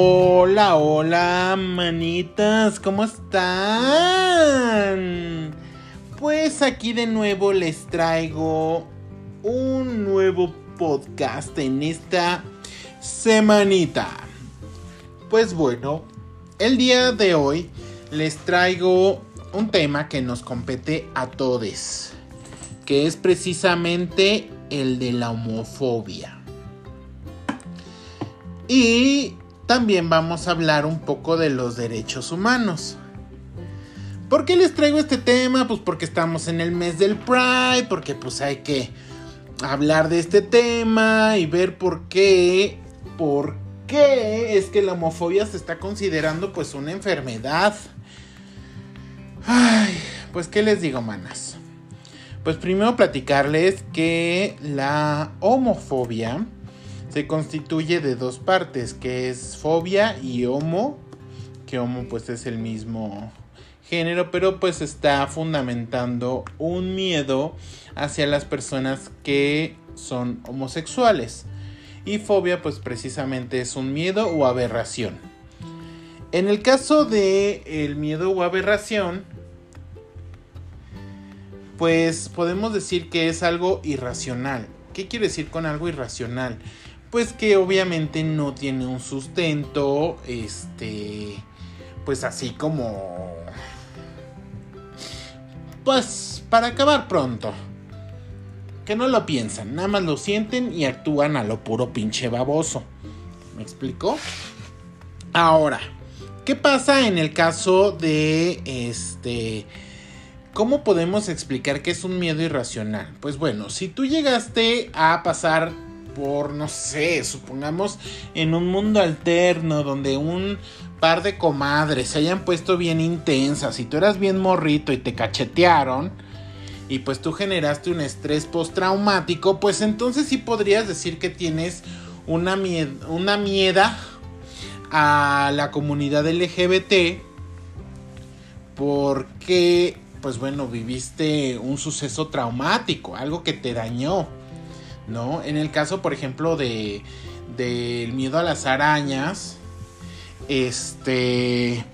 Hola, hola, manitas, ¿cómo están? Pues aquí de nuevo les traigo un nuevo podcast en esta semanita. Pues bueno, el día de hoy les traigo un tema que nos compete a todos, que es precisamente el de la homofobia. Y también vamos a hablar un poco de los derechos humanos. ¿Por qué les traigo este tema? Pues porque estamos en el mes del Pride, porque pues hay que hablar de este tema y ver por qué, por qué es que la homofobia se está considerando pues una enfermedad. Ay, pues qué les digo, manas. Pues primero platicarles que la homofobia se constituye de dos partes, que es fobia y homo, que homo pues es el mismo género, pero pues está fundamentando un miedo hacia las personas que son homosexuales. Y fobia pues precisamente es un miedo o aberración. En el caso de el miedo o aberración, pues podemos decir que es algo irracional. ¿Qué quiere decir con algo irracional? Pues que obviamente no tiene un sustento, este, pues así como, pues para acabar pronto. Que no lo piensan, nada más lo sienten y actúan a lo puro pinche baboso. ¿Me explico? Ahora, ¿qué pasa en el caso de este... ¿Cómo podemos explicar que es un miedo irracional? Pues bueno, si tú llegaste a pasar por, no sé, supongamos en un mundo alterno donde un par de comadres se hayan puesto bien intensas y tú eras bien morrito y te cachetearon y pues tú generaste un estrés postraumático, pues entonces sí podrías decir que tienes una, una mieda a la comunidad LGBT porque pues bueno, viviste un suceso traumático, algo que te dañó. ¿No? En el caso, por ejemplo, de del miedo a las arañas, este,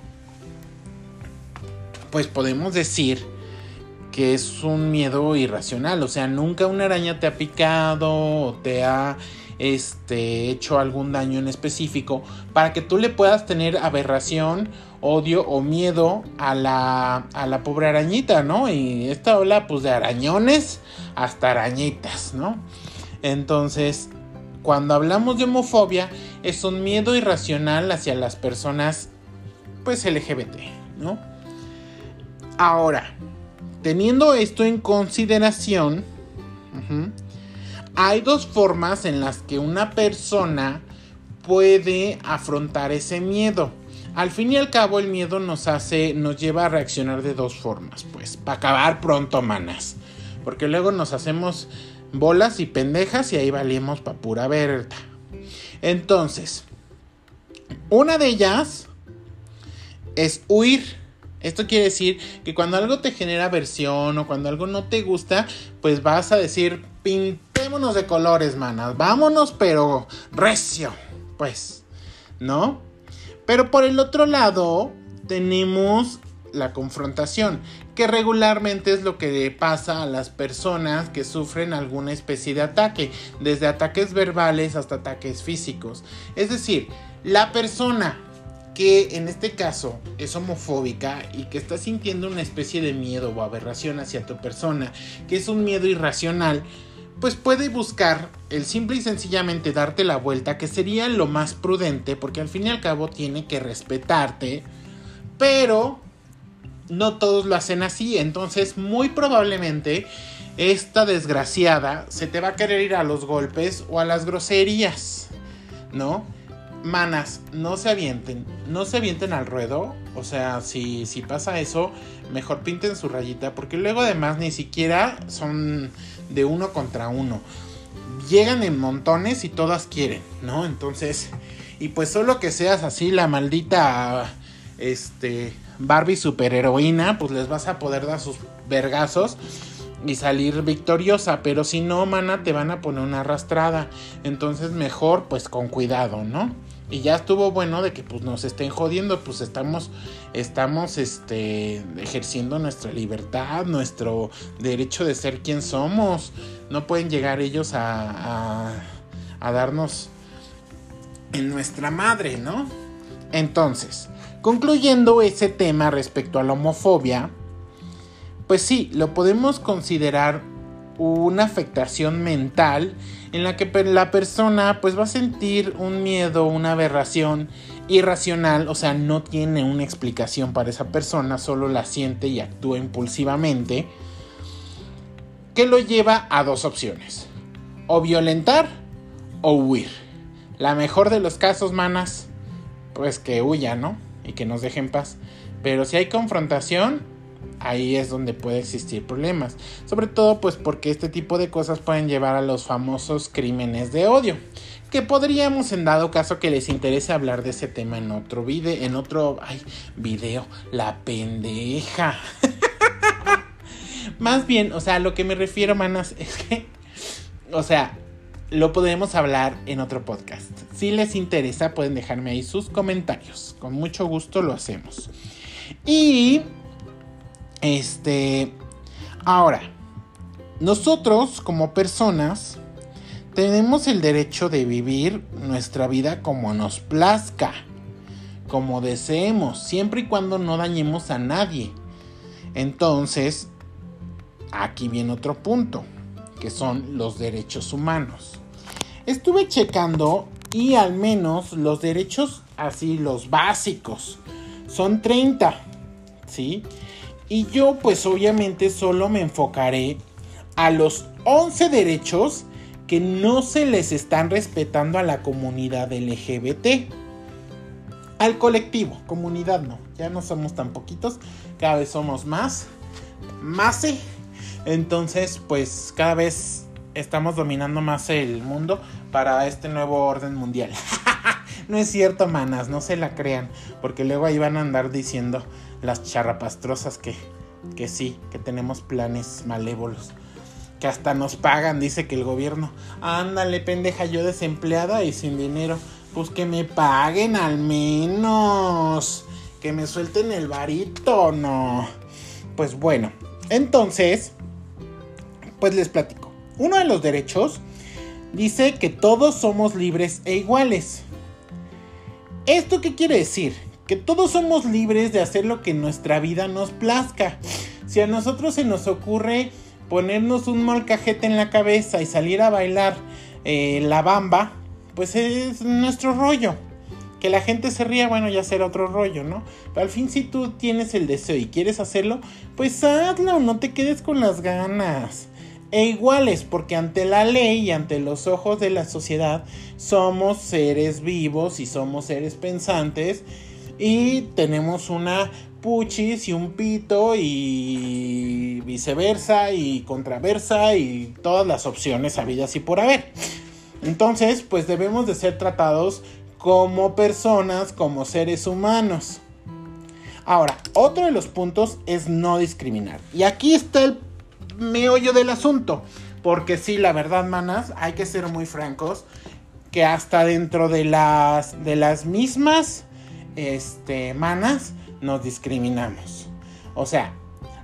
pues podemos decir que es un miedo irracional, o sea, nunca una araña te ha picado o te ha este, hecho algún daño en específico para que tú le puedas tener aberración, odio o miedo a la, a la pobre arañita, ¿no? Y esto habla pues de arañones hasta arañitas, ¿no? Entonces, cuando hablamos de homofobia, es un miedo irracional hacia las personas, pues LGBT, ¿no? Ahora, teniendo esto en consideración, hay dos formas en las que una persona puede afrontar ese miedo. Al fin y al cabo, el miedo nos hace, nos lleva a reaccionar de dos formas, pues, para acabar pronto, manas. Porque luego nos hacemos bolas y pendejas y ahí valimos pa' pura verga. Entonces, una de ellas es huir. Esto quiere decir que cuando algo te genera aversión o cuando algo no te gusta, pues vas a decir, pintémonos de colores, manas. Vámonos, pero recio. Pues, ¿no? Pero por el otro lado, tenemos la confrontación, que regularmente es lo que le pasa a las personas que sufren alguna especie de ataque, desde ataques verbales hasta ataques físicos. Es decir, la persona que en este caso es homofóbica y que está sintiendo una especie de miedo o aberración hacia tu persona, que es un miedo irracional, pues puede buscar el simple y sencillamente darte la vuelta, que sería lo más prudente, porque al fin y al cabo tiene que respetarte, pero no todos lo hacen así. Entonces, muy probablemente esta desgraciada se te va a querer ir a los golpes o a las groserías, ¿no? Manas, no se avienten, no se avienten al ruedo. O sea, si, si pasa eso, mejor pinten su rayita, porque luego además ni siquiera son de uno contra uno. Llegan en montones y todas quieren, ¿no? Entonces, y pues solo que seas así la maldita, este, Barbie superheroína, pues les vas a poder dar sus vergazos y salir victoriosa. Pero si no, mana, te van a poner una arrastrada. Entonces mejor pues con cuidado, ¿no? Y ya estuvo bueno de que pues nos estén jodiendo, pues estamos, estamos este, ejerciendo nuestra libertad, nuestro derecho de ser quien somos. No pueden llegar ellos a, a, a darnos en nuestra madre, ¿no? Entonces, concluyendo ese tema respecto a la homofobia, pues sí, lo podemos considerar una afectación mental en la que la persona pues va a sentir un miedo, una aberración irracional, o sea, no tiene una explicación para esa persona, solo la siente y actúa impulsivamente, que lo lleva a dos opciones, o violentar o huir. La mejor de los casos, manas, pues que huya, ¿no? Y que nos deje en paz. Pero si hay confrontación, ahí es donde puede existir problemas. Sobre todo pues porque este tipo de cosas pueden llevar a los famosos crímenes de odio. Que podríamos en dado caso que les interese hablar de ese tema en otro video, en otro ay, video, la pendeja. Más bien, o sea, lo que me refiero, manas, es que, o sea, lo podemos hablar en otro podcast. Si les interesa, pueden dejarme ahí sus comentarios. Con mucho gusto lo hacemos. Y este, ahora, nosotros como personas tenemos el derecho de vivir nuestra vida como nos plazca, como deseemos, siempre y cuando no dañemos a nadie. Entonces, aquí viene otro punto, que son los derechos humanos. Estuve checando y al menos los derechos, así los básicos, son 30, ¿sí? Y yo pues obviamente solo me enfocaré a los 11 derechos que no se les están respetando a la comunidad LGBT. Al colectivo, comunidad no, ya no somos tan poquitos, cada vez somos más, más. Entonces pues cada vez estamos dominando más el mundo para este nuevo orden mundial. no es cierto, manas, no se la crean, porque luego ahí van a andar diciendo las charrapastrosas que, que sí, que tenemos planes malévolos. Que hasta nos pagan, dice que el gobierno. Ándale, pendeja, yo desempleada y sin dinero. Pues que me paguen al menos. Que me suelten el varito, no. Pues bueno, entonces, pues les platico. Uno de los derechos dice que todos somos libres e iguales. ¿Esto qué quiere decir? que todos somos libres de hacer lo que nuestra vida nos plazca. Si a nosotros se nos ocurre ponernos un molcajete en la cabeza y salir a bailar eh, la bamba, pues es nuestro rollo. Que la gente se ría, bueno, ya será otro rollo, ¿no? Pero al fin si tú tienes el deseo y quieres hacerlo, pues hazlo, no te quedes con las ganas. E iguales, porque ante la ley y ante los ojos de la sociedad somos seres vivos y somos seres pensantes y tenemos una puchis y un pito y viceversa y contraversa y todas las opciones habidas y por haber. Entonces, pues debemos de ser tratados como personas, como seres humanos. Ahora, otro de los puntos es no discriminar. Y aquí está el meollo del asunto. Porque sí, la verdad, manas, hay que ser muy francos. Que hasta dentro de las, de las mismas este, manas, nos discriminamos. O sea,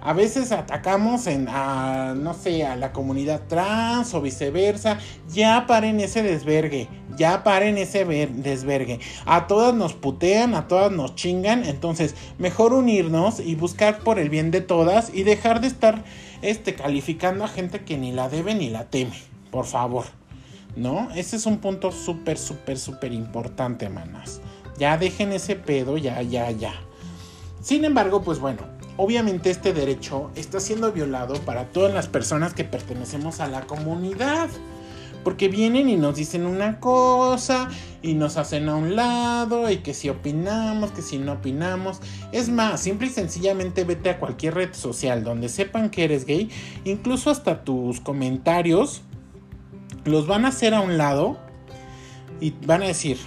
a veces atacamos en, a, no sé, a la comunidad trans o viceversa. Ya paren ese desvergue. Ya paren ese desvergue. A todas nos putean, a todas nos chingan. Entonces, mejor unirnos y buscar por el bien de todas y dejar de estar este, calificando a gente que ni la debe ni la teme. Por favor. ¿No? Ese es un punto súper, súper, súper importante, manas. Ya dejen ese pedo, ya, ya, ya. Sin embargo, pues bueno, obviamente este derecho está siendo violado para todas las personas que pertenecemos a la comunidad. Porque vienen y nos dicen una cosa y nos hacen a un lado y que si opinamos, que si no opinamos. Es más, simple y sencillamente vete a cualquier red social donde sepan que eres gay. Incluso hasta tus comentarios los van a hacer a un lado y van a decir,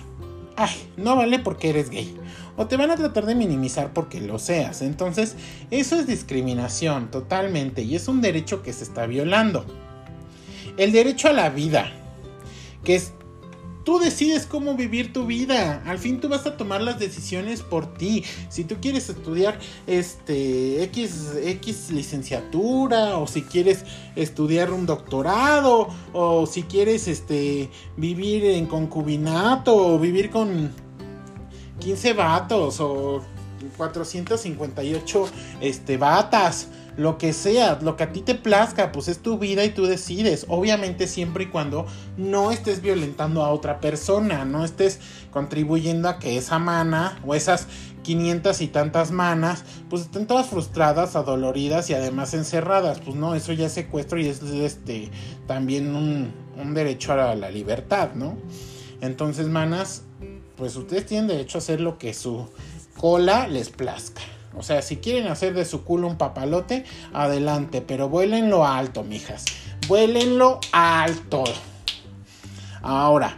ay, no vale porque eres gay. O te van a tratar de minimizar porque lo seas. Entonces, eso es discriminación totalmente y es un derecho que se está violando. El derecho a la vida, que es tú decides cómo vivir tu vida. Al fin tú vas a tomar las decisiones por ti. Si tú quieres estudiar este X, X licenciatura o si quieres estudiar un doctorado o si quieres este vivir en concubinato o vivir con 15 vatos o 458 este batas lo que sea, lo que a ti te plazca, pues es tu vida y tú decides. Obviamente siempre y cuando no estés violentando a otra persona, no estés contribuyendo a que esa mana o esas 500 y tantas manas, pues estén todas frustradas, adoloridas y además encerradas. Pues no, eso ya es secuestro y es este también un, un derecho a la libertad, ¿no? Entonces, manas, pues ustedes tienen derecho a hacer lo que su cola les plazca. O sea, si quieren hacer de su culo un papalote, adelante, pero vuélenlo alto, mijas. Vuélenlo alto. Ahora,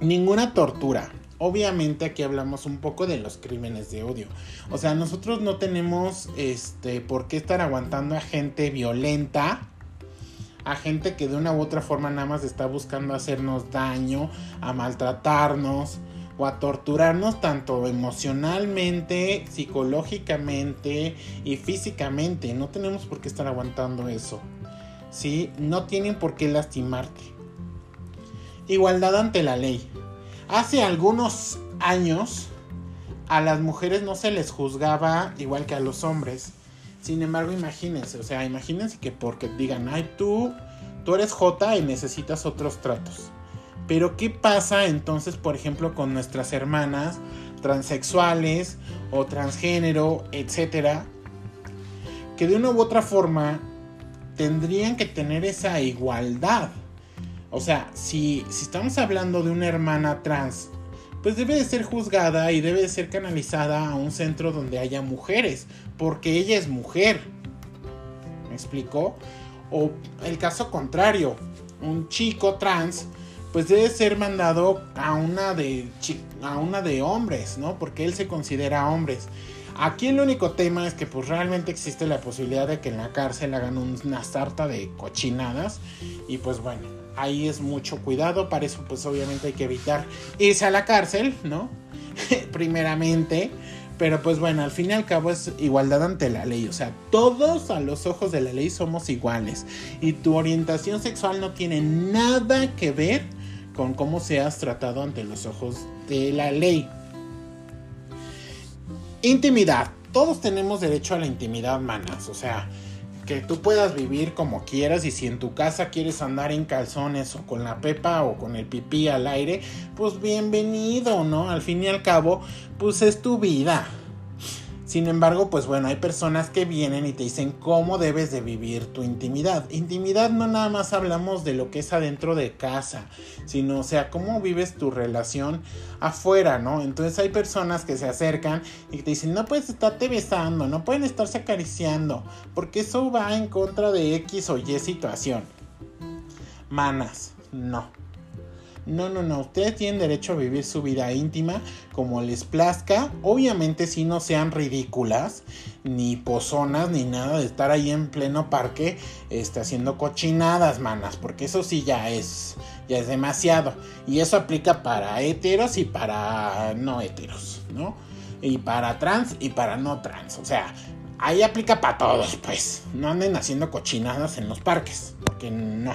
ninguna tortura. Obviamente aquí hablamos un poco de los crímenes de odio. O sea, nosotros no tenemos este por qué estar aguantando a gente violenta, a gente que de una u otra forma nada más está buscando hacernos daño, a maltratarnos, o a torturarnos tanto emocionalmente, psicológicamente y físicamente. No tenemos por qué estar aguantando eso. ¿Sí? No tienen por qué lastimarte. Igualdad ante la ley. Hace algunos años a las mujeres no se les juzgaba igual que a los hombres. Sin embargo, imagínense, o sea, imagínense que porque digan, ay, tú, tú eres J y necesitas otros tratos. Pero ¿qué pasa entonces, por ejemplo, con nuestras hermanas transexuales o transgénero, etcétera? Que de una u otra forma tendrían que tener esa igualdad. O sea, si, si estamos hablando de una hermana trans, pues debe de ser juzgada y debe de ser canalizada a un centro donde haya mujeres, porque ella es mujer. ¿Me explico? O el caso contrario, un chico trans pues debe ser mandado a una de a una de hombres, ¿no? Porque él se considera hombres. Aquí el único tema es que pues realmente existe la posibilidad de que en la cárcel hagan una sarta de cochinadas y pues bueno, ahí es mucho cuidado, para eso pues obviamente hay que evitar irse a la cárcel, ¿no? Primeramente, pero pues bueno, al fin y al cabo es igualdad ante la ley. O sea, todos a los ojos de la ley somos iguales. Y tu orientación sexual no tiene nada que ver con cómo seas tratado ante los ojos de la ley. Intimidad. Todos tenemos derecho a la intimidad, manas. O sea, que tú puedas vivir como quieras y si en tu casa quieres andar en calzones o con la pepa o con el pipí al aire, pues bienvenido, ¿no? Al fin y al cabo, pues es tu vida. Sin embargo, pues bueno, hay personas que vienen y te dicen cómo debes de vivir tu intimidad. Intimidad no nada más hablamos de lo que es adentro de casa, sino, o sea, cómo vives tu relación afuera, ¿no? Entonces hay personas que se acercan y te dicen, no puedes estarte besando, no pueden estarse acariciando, porque eso va en contra de X o Y situación. Manas, no. No, no, no. Ustedes tienen derecho a vivir su vida íntima como les plazca. Obviamente si no sean ridículas, ni pozonas, ni nada de estar ahí en pleno parque este, haciendo cochinadas, manas. Porque eso sí ya es, ya es demasiado. Y eso aplica para heteros y para no heteros, ¿no? Y para trans y para no trans. O sea, ahí aplica para todos, pues. No anden haciendo cochinadas en los parques. Porque no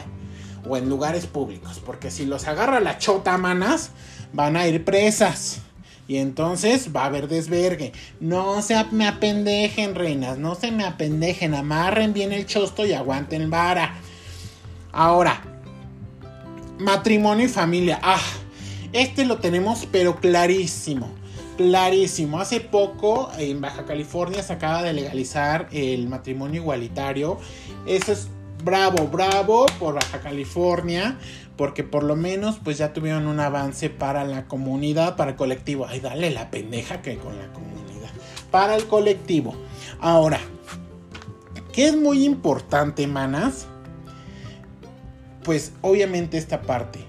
o en lugares públicos. Porque si los agarra la chota, manas, van a ir presas. Y entonces va a haber desvergue. No se me apendejen, reinas. No se me apendejen. Amarren bien el chosto y aguanten vara. Ahora, matrimonio y familia. Ah, este lo tenemos pero clarísimo. Clarísimo. Hace poco en Baja California se acaba de legalizar el matrimonio igualitario. Eso es bravo, bravo por Baja California, porque por lo menos pues ya tuvieron un avance para la comunidad, para el colectivo. Ay, dale la pendeja que con la comunidad. Para el colectivo. Ahora, ¿qué es muy importante, manas? Pues obviamente esta parte.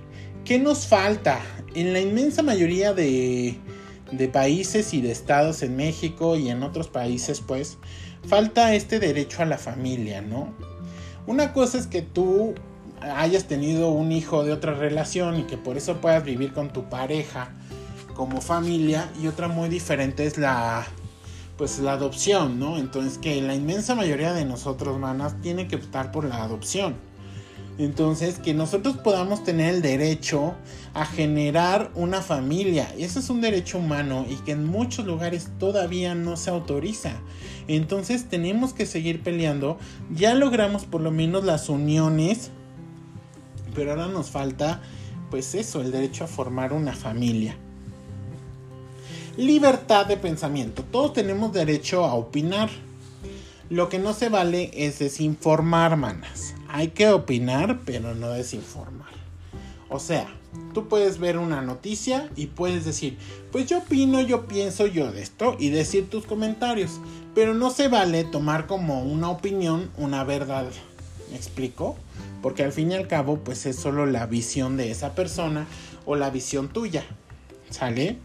¿Qué nos falta? En la inmensa mayoría de países y de estados en México y en otros países, pues, falta este derecho a la familia, ¿no? Una cosa es que tú hayas tenido un hijo de otra relación y que por eso puedas vivir con tu pareja como familia y otra muy diferente es la pues la adopción, ¿no? Entonces que la inmensa mayoría de nosotros, manas, tiene que optar por la adopción. Entonces, que nosotros podamos tener el derecho a generar una familia. Eso es un derecho humano y que en muchos lugares todavía no se autoriza. Entonces, tenemos que seguir peleando. Ya logramos por lo menos las uniones. Pero ahora nos falta, pues eso, el derecho a formar una familia. Libertad de pensamiento. Todos tenemos derecho a opinar. Lo que no se vale es desinformar, manas. Hay que opinar, pero no desinformar. O sea, tú puedes ver una noticia y puedes decir, pues yo opino, yo pienso yo de esto y decir tus comentarios. Pero no se vale tomar como una opinión una verdad. ¿Me explico? Porque al fin y al cabo, pues es solo la visión de esa persona o la visión tuya. ¿Sale?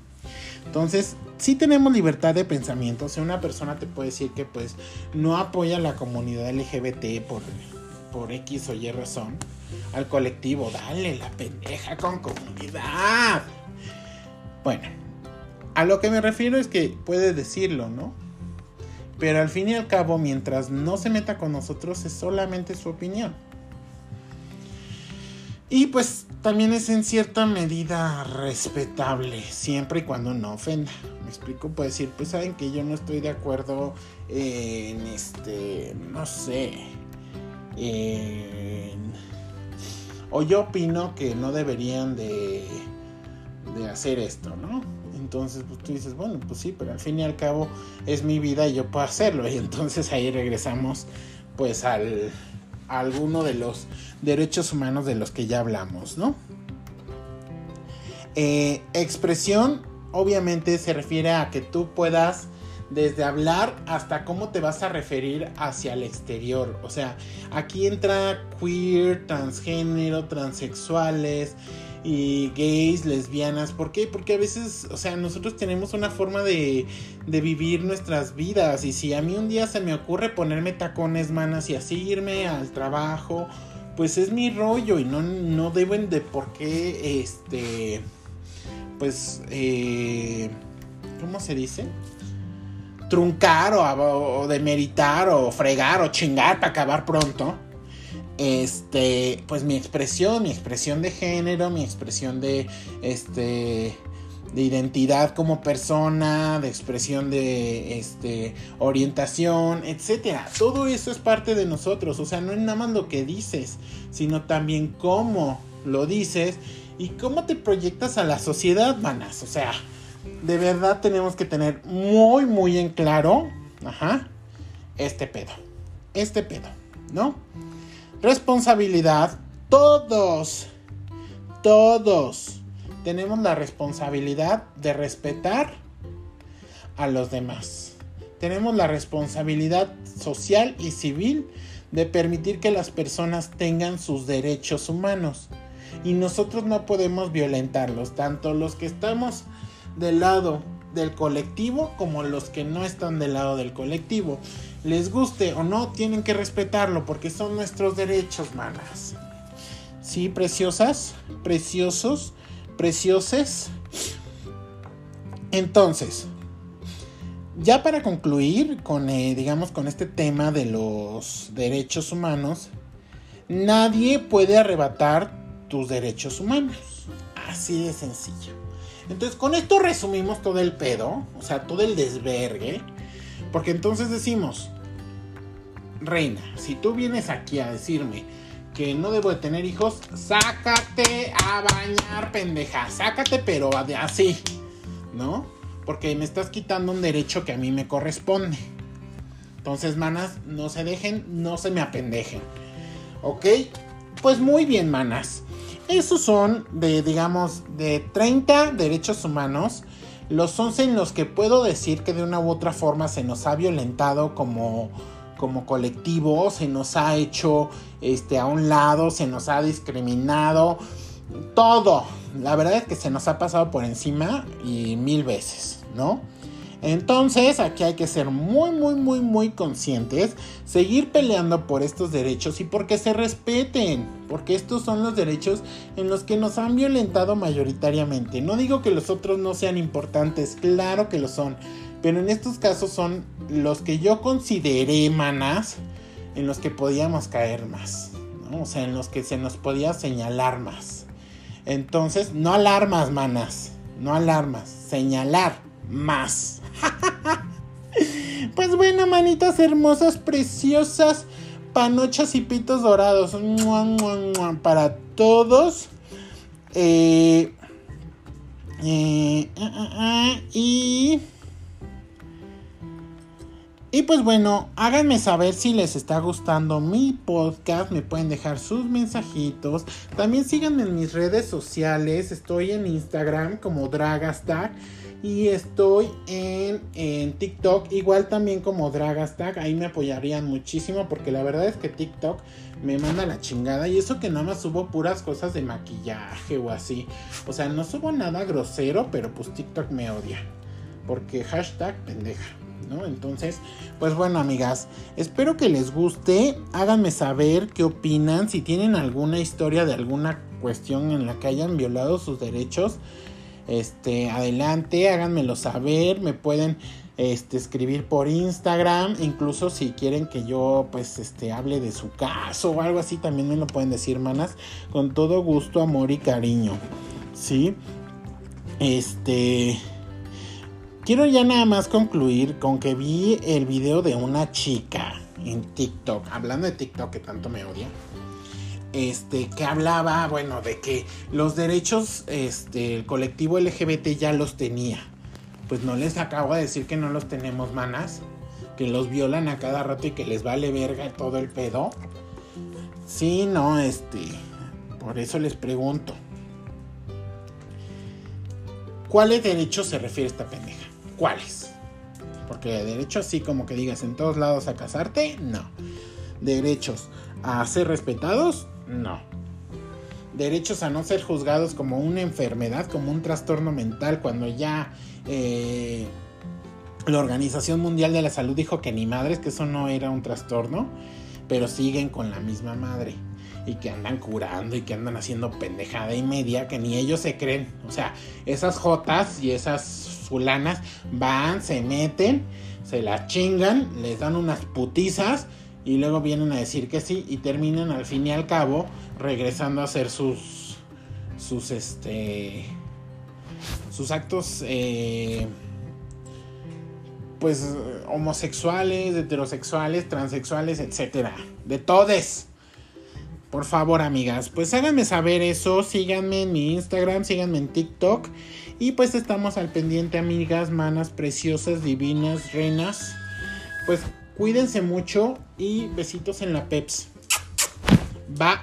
Entonces, si tenemos libertad de pensamiento. O sea, una persona te puede decir que pues no apoya a la comunidad LGBT por, por X o Y razón. Al colectivo, dale la pendeja con comunidad. Bueno, a lo que me refiero es que puede decirlo, ¿no? Pero al fin y al cabo, mientras no se meta con nosotros, es solamente su opinión. Y pues también es en cierta medida respetable, siempre y cuando no ofenda. Me explico, puede decir, pues saben que yo no estoy de acuerdo en este, no sé, o yo opino que no deberían de, de hacer esto, ¿no? Entonces pues, tú dices, bueno, pues sí, pero al fin y al cabo es mi vida y yo puedo hacerlo. Y entonces ahí regresamos pues al, a alguno de los derechos humanos de los que ya hablamos, ¿no? Eh, expresión obviamente se refiere a que tú puedas desde hablar hasta cómo te vas a referir hacia el exterior. O sea, aquí entra queer, transgénero, transexuales y gays, lesbianas. ¿Por qué? Porque a veces, o sea, nosotros tenemos una forma de, de vivir nuestras vidas. Y si a mí un día se me ocurre ponerme tacones, manas, y así irme al trabajo, pues es mi rollo y no, no deben de por qué, este, pues, eh, ¿cómo se dice? Truncar o, demeritar o fregar o chingar para acabar pronto este, pues mi expresión, mi expresión de género, mi expresión de, este, de identidad como persona, de expresión de, este, orientación, etcétera. Todo eso es parte de nosotros, o sea, no es nada más lo que dices, sino también cómo lo dices y cómo te proyectas a la sociedad, manas. O sea, de verdad tenemos que tener muy, muy en claro, ajá, este pedo, este pedo, ¿no? Responsabilidad. Todos, todos tenemos la responsabilidad de respetar a los demás. Tenemos la responsabilidad social y civil de permitir que las personas tengan sus derechos humanos. Y nosotros no podemos violentarlos, tanto los que estamos del lado del colectivo como los que no están del lado del colectivo les guste o no, tienen que respetarlo porque son nuestros derechos, manas. Sí, preciosas, preciosos, precioses. Entonces, ya para concluir con, eh, digamos, con este tema de los derechos humanos, nadie puede arrebatar tus derechos humanos. Así de sencillo. Entonces, con esto resumimos todo el pedo, o sea, todo el desvergue. Porque entonces decimos, reina, si tú vienes aquí a decirme que no debo de tener hijos, sácate a bañar, pendeja. Sácate, pero así, ¿no? Porque me estás quitando un derecho que a mí me corresponde. Entonces, manas, no se dejen, no se me apendejen. ¿Ok? Pues muy bien, manas. Esos son de, digamos, de 30 derechos humanos los 11 en los que puedo decir que de una u otra forma se nos ha violentado como, como colectivo, se nos ha hecho este, a un lado, se nos ha discriminado, todo. La verdad es que se nos ha pasado por encima y mil veces, ¿no? Entonces, aquí hay que ser muy, muy, muy, muy conscientes, seguir peleando por estos derechos y porque se respeten, porque estos son los derechos en los que nos han violentado mayoritariamente. No digo que los otros no sean importantes, claro que lo son, pero en estos casos son los que yo consideré, manas, en los que podíamos caer más, ¿no? o sea, en los que se nos podía señalar más. Entonces, no alarmas, manas, no alarmas, señalar más. pues bueno, manitas hermosas, preciosas, panochas y pitos dorados. Para todos. Eh, eh, eh, y... Y pues bueno, háganme saber si les está gustando mi podcast, me pueden dejar sus mensajitos. También síganme en mis redes sociales, estoy en Instagram como Dragastag y estoy en, en, TikTok, igual también como Dragastag. Ahí me apoyarían muchísimo porque la verdad es que TikTok me manda la chingada. Y eso que nada más subo puras cosas de maquillaje o así. O sea, no subo nada grosero, pero pues TikTok me odia. Porque hashtag pendeja. ¿No? Entonces, pues bueno, amigas, espero que les guste. Háganme saber qué opinan. Si tienen alguna historia de alguna cuestión en la que hayan violado sus derechos este, adelante, háganmelo saber, me pueden este, escribir por Instagram, incluso si quieren que yo pues este, hable de su caso o algo así, también me lo pueden decir, manas, con todo gusto, amor y cariño, ¿sí? Este... Quiero ya nada más concluir con que vi el video de una chica en TikTok, hablando de TikTok que tanto me odia este, que hablaba, bueno, de que los derechos, este, el colectivo LGBT ya los tenía. Pues no les acabo de decir que no los tenemos, manas. Que los violan a cada rato y que les vale verga todo el pedo. Sí, no, este. Por eso les pregunto. ¿Cuáles derechos se refiere esta pendeja? ¿Cuáles? Porque derecho así como que digas en todos lados a casarte, no. Derechos a ser respetados, no. Derechos a no ser juzgados como una enfermedad, como un trastorno mental, cuando ya eh, la Organización Mundial de la Salud dijo que ni madres, que eso no era un trastorno, pero siguen con la misma madre y que andan curando y que andan haciendo pendejada y media que ni ellos se creen. O sea, esas jotas y esas fulanas van, se meten, se la chingan, les dan unas putizas y luego vienen a decir que sí y terminan al fin y al cabo regresando a hacer sus sus este sus actos eh, pues homosexuales, heterosexuales, transexuales, etcétera, de todes. Por favor, amigas, pues háganme saber eso, síganme en mi Instagram, síganme en TikTok y pues estamos al pendiente, amigas, manas preciosas, divinas, reinas. Pues Cuídense mucho y besitos en la peps. Bye.